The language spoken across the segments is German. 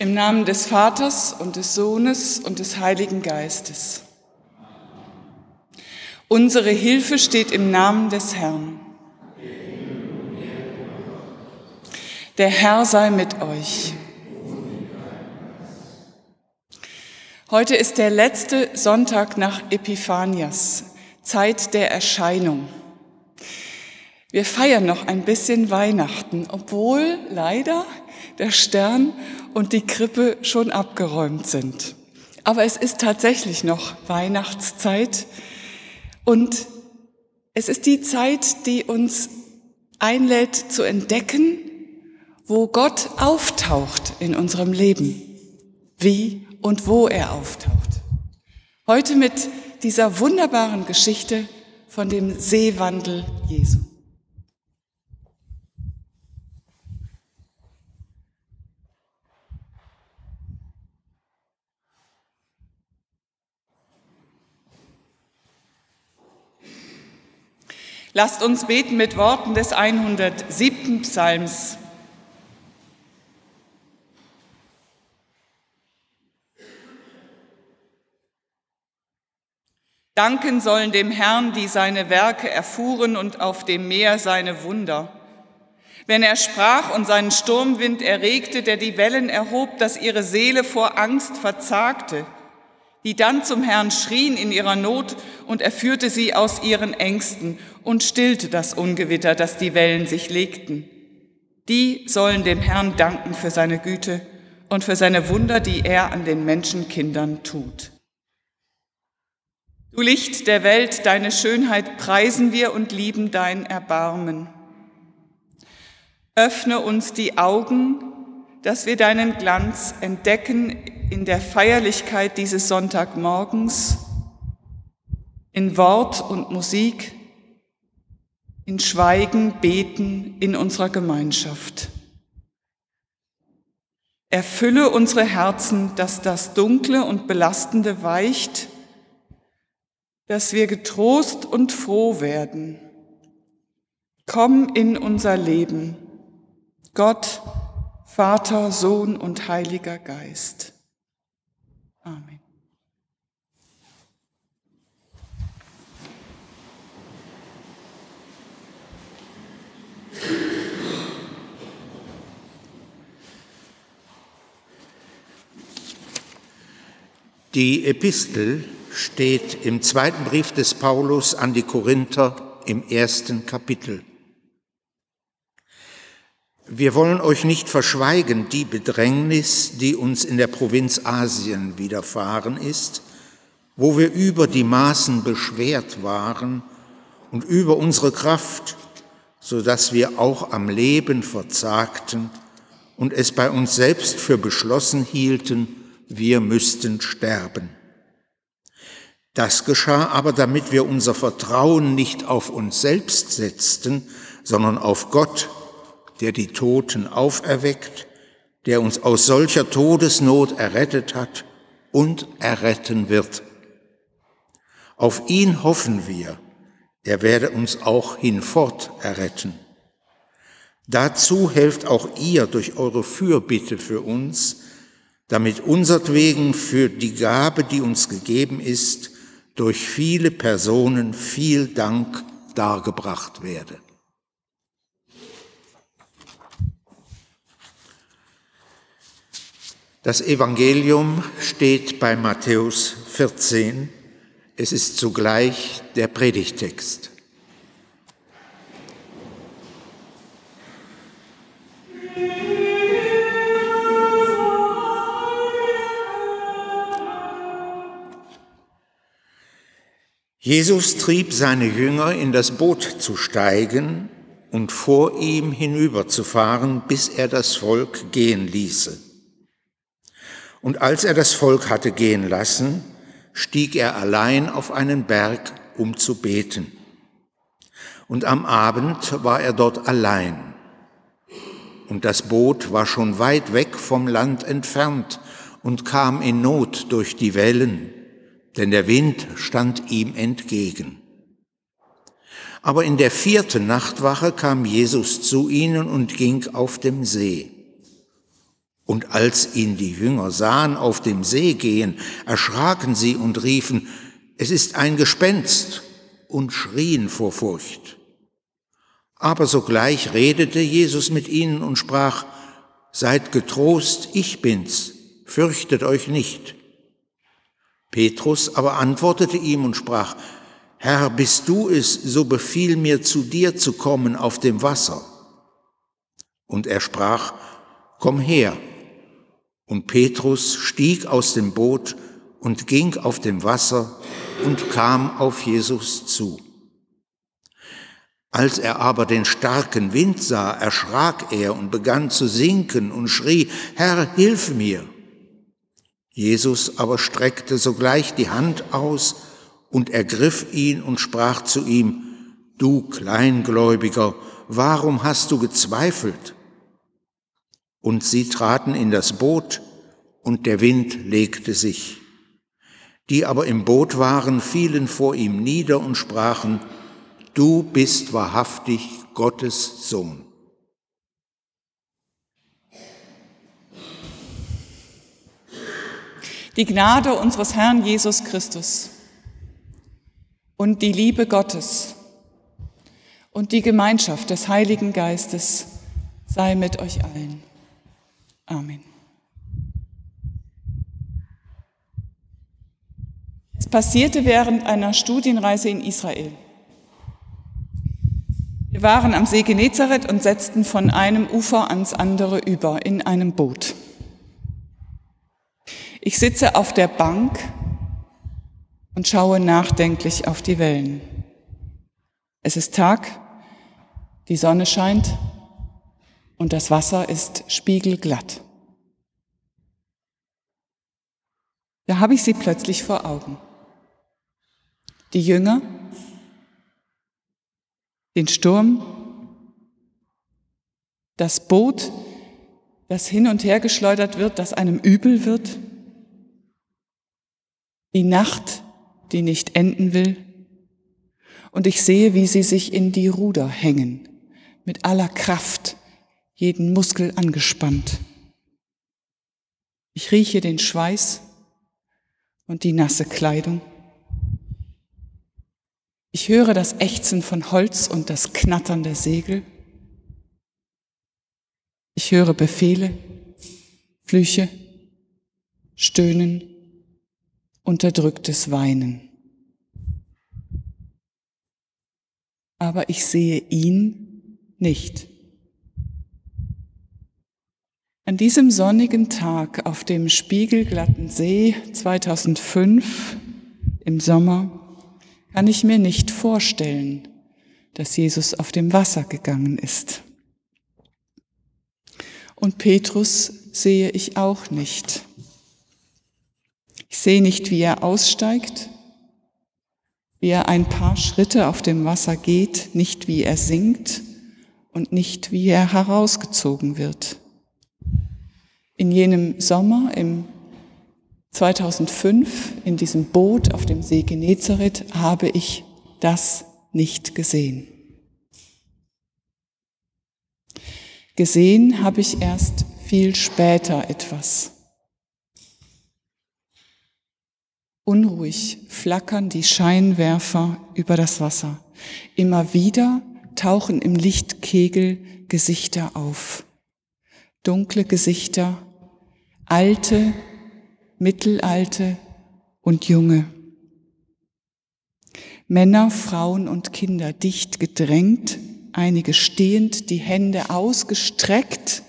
Im Namen des Vaters und des Sohnes und des Heiligen Geistes. Unsere Hilfe steht im Namen des Herrn. Der Herr sei mit euch. Heute ist der letzte Sonntag nach Epiphanias, Zeit der Erscheinung. Wir feiern noch ein bisschen Weihnachten, obwohl leider der Stern und die Krippe schon abgeräumt sind. Aber es ist tatsächlich noch Weihnachtszeit und es ist die Zeit, die uns einlädt zu entdecken, wo Gott auftaucht in unserem Leben, wie und wo er auftaucht. Heute mit dieser wunderbaren Geschichte von dem Seewandel Jesu. Lasst uns beten mit Worten des 107. Psalms. Danken sollen dem Herrn, die seine Werke erfuhren und auf dem Meer seine Wunder. Wenn er sprach und seinen Sturmwind erregte, der die Wellen erhob, dass ihre Seele vor Angst verzagte, die dann zum Herrn schrien in ihrer Not und er führte sie aus ihren Ängsten und stillte das Ungewitter, dass die Wellen sich legten. Die sollen dem Herrn danken für seine Güte und für seine Wunder, die er an den Menschenkindern tut. Du Licht der Welt, deine Schönheit preisen wir und lieben dein Erbarmen. Öffne uns die Augen, dass wir deinen Glanz entdecken in der Feierlichkeit dieses Sonntagmorgens, in Wort und Musik, in Schweigen, Beten in unserer Gemeinschaft. Erfülle unsere Herzen, dass das Dunkle und Belastende weicht, dass wir getrost und froh werden. Komm in unser Leben, Gott, Vater, Sohn und Heiliger Geist. Amen. Die Epistel steht im zweiten Brief des Paulus an die Korinther im ersten Kapitel. Wir wollen euch nicht verschweigen die Bedrängnis, die uns in der Provinz Asien widerfahren ist, wo wir über die Maßen beschwert waren und über unsere Kraft, so dass wir auch am Leben verzagten und es bei uns selbst für beschlossen hielten, wir müssten sterben. Das geschah aber, damit wir unser Vertrauen nicht auf uns selbst setzten, sondern auf Gott, der die Toten auferweckt, der uns aus solcher Todesnot errettet hat und erretten wird. Auf ihn hoffen wir, er werde uns auch hinfort erretten. Dazu helft auch ihr durch eure Fürbitte für uns, damit unsertwegen für die Gabe, die uns gegeben ist, durch viele Personen viel Dank dargebracht werde. Das Evangelium steht bei Matthäus 14. Es ist zugleich der Predigtext. Jesus trieb seine Jünger in das Boot zu steigen und vor ihm hinüberzufahren, bis er das Volk gehen ließe. Und als er das Volk hatte gehen lassen, stieg er allein auf einen Berg, um zu beten. Und am Abend war er dort allein. Und das Boot war schon weit weg vom Land entfernt und kam in Not durch die Wellen, denn der Wind stand ihm entgegen. Aber in der vierten Nachtwache kam Jesus zu ihnen und ging auf dem See. Und als ihn die Jünger sahen auf dem See gehen, erschraken sie und riefen, es ist ein Gespenst und schrien vor Furcht. Aber sogleich redete Jesus mit ihnen und sprach, Seid getrost, ich bin's, fürchtet euch nicht. Petrus aber antwortete ihm und sprach, Herr, bist du es, so befiehl mir zu dir zu kommen auf dem Wasser. Und er sprach, Komm her. Und Petrus stieg aus dem Boot und ging auf dem Wasser und kam auf Jesus zu. Als er aber den starken Wind sah, erschrak er und begann zu sinken und schrie, Herr, hilf mir. Jesus aber streckte sogleich die Hand aus und ergriff ihn und sprach zu ihm, Du Kleingläubiger, warum hast du gezweifelt? Und sie traten in das Boot, und der Wind legte sich. Die aber im Boot waren, fielen vor ihm nieder und sprachen, Du bist wahrhaftig Gottes Sohn. Die Gnade unseres Herrn Jesus Christus und die Liebe Gottes und die Gemeinschaft des Heiligen Geistes sei mit euch allen. Amen. Es passierte während einer Studienreise in Israel. Wir waren am See Genezareth und setzten von einem Ufer ans andere über in einem Boot. Ich sitze auf der Bank und schaue nachdenklich auf die Wellen. Es ist Tag, die Sonne scheint und das Wasser ist spiegelglatt. Da habe ich sie plötzlich vor Augen. Die Jünger, den Sturm, das Boot, das hin und her geschleudert wird, das einem übel wird, die Nacht, die nicht enden will, und ich sehe, wie sie sich in die Ruder hängen, mit aller Kraft, jeden Muskel angespannt. Ich rieche den Schweiß und die nasse Kleidung. Ich höre das Ächzen von Holz und das Knattern der Segel. Ich höre Befehle, Flüche, Stöhnen, unterdrücktes Weinen. Aber ich sehe ihn nicht. An diesem sonnigen Tag auf dem spiegelglatten See 2005 im Sommer kann ich mir nicht vorstellen, dass Jesus auf dem Wasser gegangen ist. Und Petrus sehe ich auch nicht. Ich sehe nicht, wie er aussteigt, wie er ein paar Schritte auf dem Wasser geht, nicht wie er singt und nicht wie er herausgezogen wird. In jenem Sommer, im 2005, in diesem Boot auf dem See Genezareth, habe ich das nicht gesehen. Gesehen habe ich erst viel später etwas. Unruhig flackern die Scheinwerfer über das Wasser. Immer wieder tauchen im Lichtkegel Gesichter auf. Dunkle Gesichter alte, mittelalte und junge. Männer, Frauen und Kinder dicht gedrängt, einige stehend, die Hände ausgestreckt,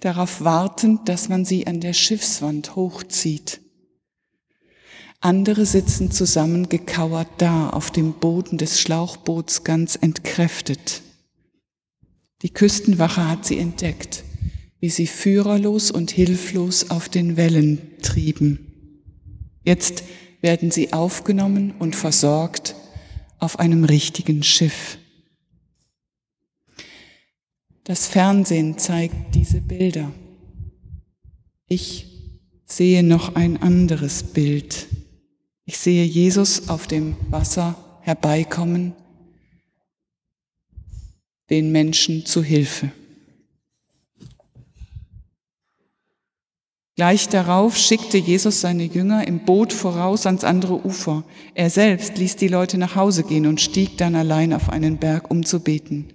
darauf wartend, dass man sie an der Schiffswand hochzieht. Andere sitzen zusammengekauert da auf dem Boden des Schlauchboots ganz entkräftet. Die Küstenwache hat sie entdeckt wie sie führerlos und hilflos auf den Wellen trieben. Jetzt werden sie aufgenommen und versorgt auf einem richtigen Schiff. Das Fernsehen zeigt diese Bilder. Ich sehe noch ein anderes Bild. Ich sehe Jesus auf dem Wasser herbeikommen, den Menschen zu Hilfe. Gleich darauf schickte Jesus seine Jünger im Boot voraus ans andere Ufer. Er selbst ließ die Leute nach Hause gehen und stieg dann allein auf einen Berg, um zu beten.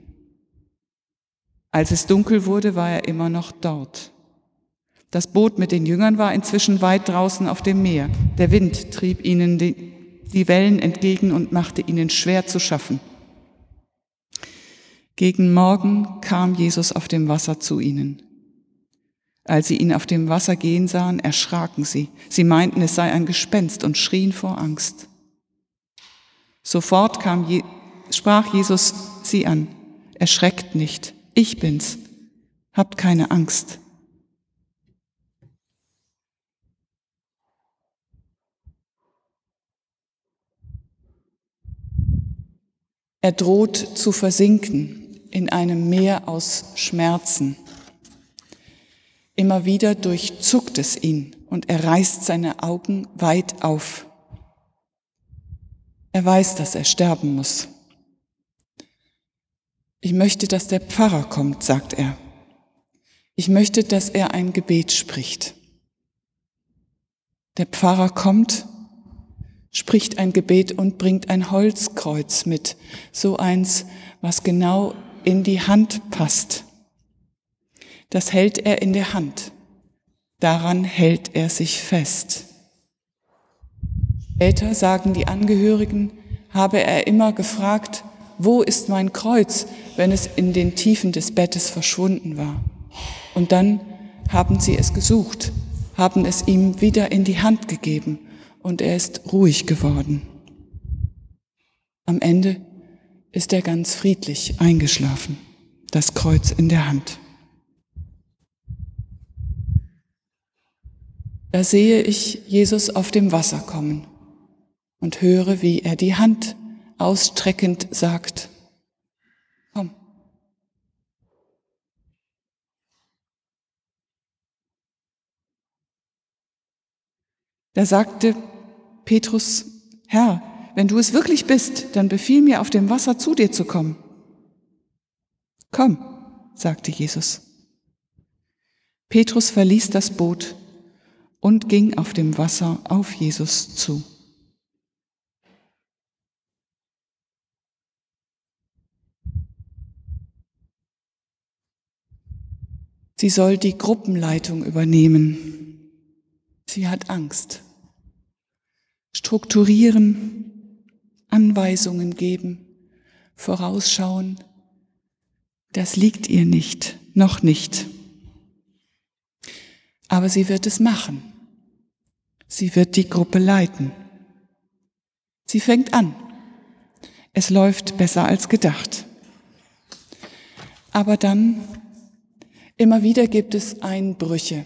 Als es dunkel wurde, war er immer noch dort. Das Boot mit den Jüngern war inzwischen weit draußen auf dem Meer. Der Wind trieb ihnen die, Wellen entgegen und machte ihnen schwer zu schaffen. Gegen Morgen kam Jesus auf dem Wasser zu ihnen. Als sie ihn auf dem Wasser gehen sahen, erschraken sie. Sie meinten, es sei ein Gespenst und schrien vor Angst. Sofort kam Je sprach Jesus sie an. Erschreckt nicht, ich bin's. Habt keine Angst. Er droht zu versinken in einem Meer aus Schmerzen. Immer wieder durchzuckt es ihn und er reißt seine Augen weit auf. Er weiß, dass er sterben muss. Ich möchte, dass der Pfarrer kommt, sagt er. Ich möchte, dass er ein Gebet spricht. Der Pfarrer kommt, spricht ein Gebet und bringt ein Holzkreuz mit, so eins, was genau in die Hand passt das hält er in der Hand. Daran hält er sich fest. Später sagen die Angehörigen, habe er immer gefragt, wo ist mein Kreuz, wenn es in den Tiefen des Bettes verschwunden war. Und dann haben sie es gesucht, haben es ihm wieder in die Hand gegeben und er ist ruhig geworden. Am Ende ist er ganz friedlich eingeschlafen, das Kreuz in der Hand. Da sehe ich Jesus auf dem Wasser kommen und höre, wie er die Hand ausstreckend sagt, komm. Da sagte Petrus, Herr, wenn du es wirklich bist, dann befiehl mir auf dem Wasser zu dir zu kommen. Komm, sagte Jesus. Petrus verließ das Boot und ging auf dem Wasser auf Jesus zu. Sie soll die Gruppenleitung übernehmen. Sie hat Angst. Strukturieren, Anweisungen geben, vorausschauen, das liegt ihr nicht, noch nicht. Aber sie wird es machen. Sie wird die Gruppe leiten. Sie fängt an. Es läuft besser als gedacht. Aber dann, immer wieder gibt es Einbrüche.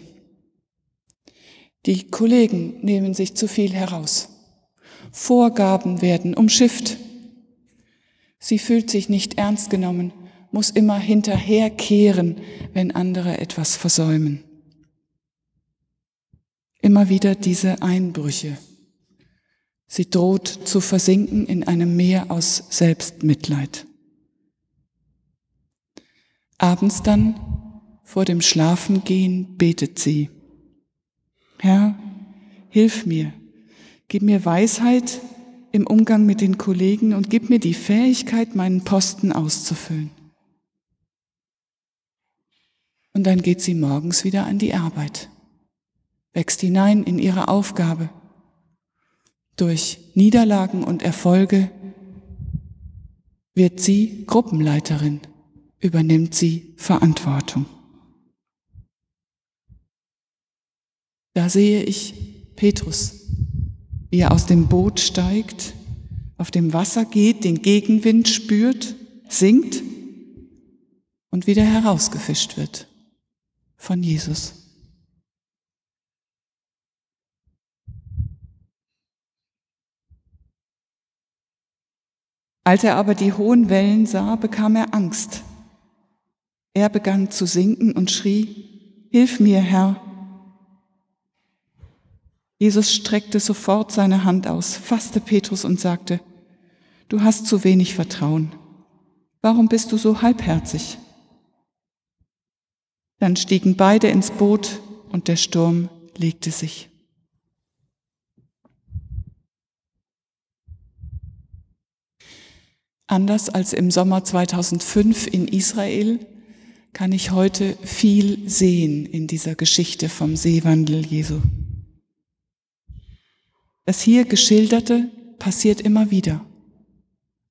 Die Kollegen nehmen sich zu viel heraus. Vorgaben werden umschifft. Sie fühlt sich nicht ernst genommen, muss immer hinterherkehren, wenn andere etwas versäumen immer wieder diese Einbrüche. Sie droht zu versinken in einem Meer aus Selbstmitleid. Abends dann, vor dem Schlafengehen, betet sie. Herr, hilf mir, gib mir Weisheit im Umgang mit den Kollegen und gib mir die Fähigkeit, meinen Posten auszufüllen. Und dann geht sie morgens wieder an die Arbeit wächst hinein in ihre Aufgabe. Durch Niederlagen und Erfolge wird sie Gruppenleiterin, übernimmt sie Verantwortung. Da sehe ich Petrus, wie er aus dem Boot steigt, auf dem Wasser geht, den Gegenwind spürt, sinkt und wieder herausgefischt wird von Jesus. Als er aber die hohen Wellen sah, bekam er Angst. Er begann zu sinken und schrie, Hilf mir, Herr. Jesus streckte sofort seine Hand aus, fasste Petrus und sagte, Du hast zu wenig Vertrauen. Warum bist du so halbherzig? Dann stiegen beide ins Boot und der Sturm legte sich. Anders als im Sommer 2005 in Israel kann ich heute viel sehen in dieser Geschichte vom Seewandel Jesu. Das hier geschilderte passiert immer wieder,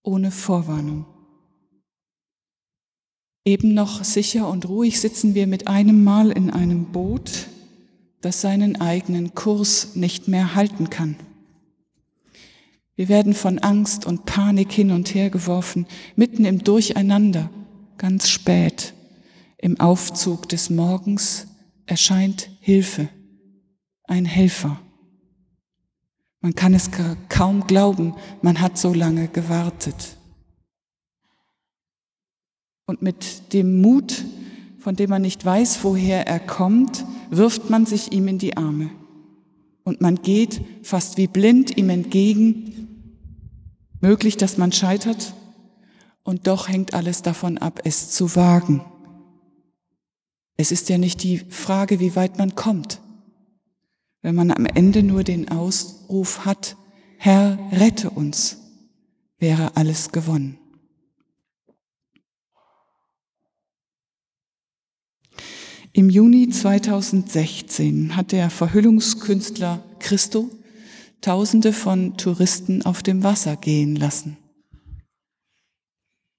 ohne Vorwarnung. Eben noch sicher und ruhig sitzen wir mit einem Mal in einem Boot, das seinen eigenen Kurs nicht mehr halten kann. Wir werden von Angst und Panik hin und her geworfen, mitten im Durcheinander, ganz spät, im Aufzug des Morgens erscheint Hilfe, ein Helfer. Man kann es kaum glauben, man hat so lange gewartet. Und mit dem Mut, von dem man nicht weiß, woher er kommt, wirft man sich ihm in die Arme. Und man geht fast wie blind ihm entgegen. Möglich, dass man scheitert, und doch hängt alles davon ab, es zu wagen. Es ist ja nicht die Frage, wie weit man kommt. Wenn man am Ende nur den Ausruf hat, Herr, rette uns, wäre alles gewonnen. Im Juni 2016 hat der Verhüllungskünstler Christo Tausende von Touristen auf dem Wasser gehen lassen.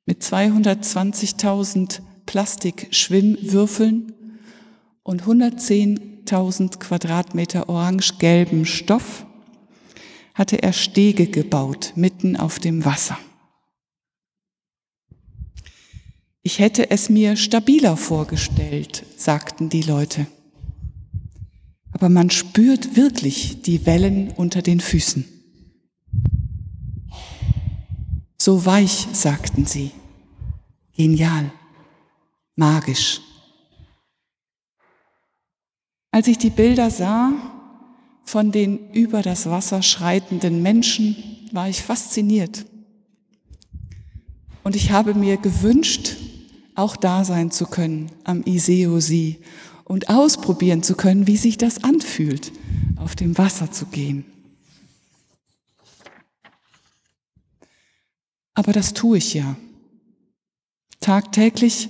Mit 220.000 Plastikschwimmwürfeln und 110.000 Quadratmeter orange-gelben Stoff hatte er Stege gebaut mitten auf dem Wasser. Ich hätte es mir stabiler vorgestellt, sagten die Leute. Aber man spürt wirklich die Wellen unter den Füßen. So weich, sagten sie. Genial, magisch. Als ich die Bilder sah von den über das Wasser schreitenden Menschen, war ich fasziniert. Und ich habe mir gewünscht, auch da sein zu können am Iseo-See und ausprobieren zu können, wie sich das anfühlt, auf dem Wasser zu gehen. Aber das tue ich ja. Tagtäglich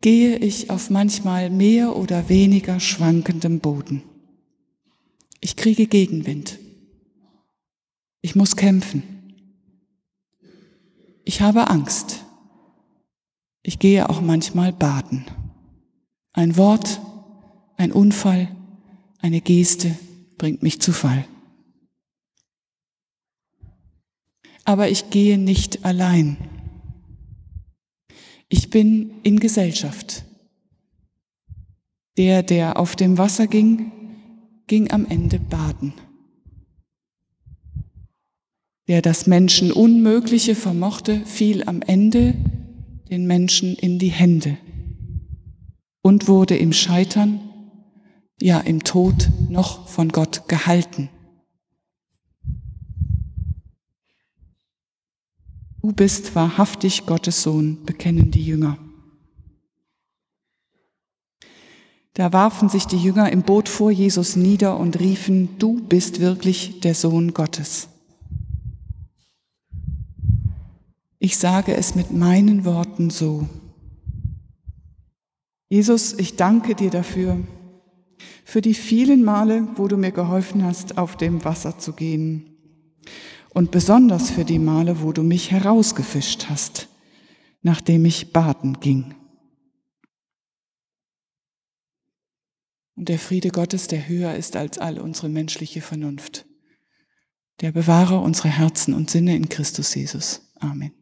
gehe ich auf manchmal mehr oder weniger schwankendem Boden. Ich kriege Gegenwind. Ich muss kämpfen. Ich habe Angst. Ich gehe auch manchmal baden. Ein Wort, ein Unfall, eine Geste bringt mich zu Fall. Aber ich gehe nicht allein. Ich bin in Gesellschaft. Der, der auf dem Wasser ging, ging am Ende baden. Der das Menschen Unmögliche vermochte, fiel am Ende den Menschen in die Hände und wurde im Scheitern, ja im Tod noch von Gott gehalten. Du bist wahrhaftig Gottes Sohn, bekennen die Jünger. Da warfen sich die Jünger im Boot vor Jesus nieder und riefen, du bist wirklich der Sohn Gottes. Ich sage es mit meinen Worten so. Jesus, ich danke dir dafür, für die vielen Male, wo du mir geholfen hast, auf dem Wasser zu gehen. Und besonders für die Male, wo du mich herausgefischt hast, nachdem ich baden ging. Und der Friede Gottes, der höher ist als all unsere menschliche Vernunft, der bewahre unsere Herzen und Sinne in Christus Jesus. Amen.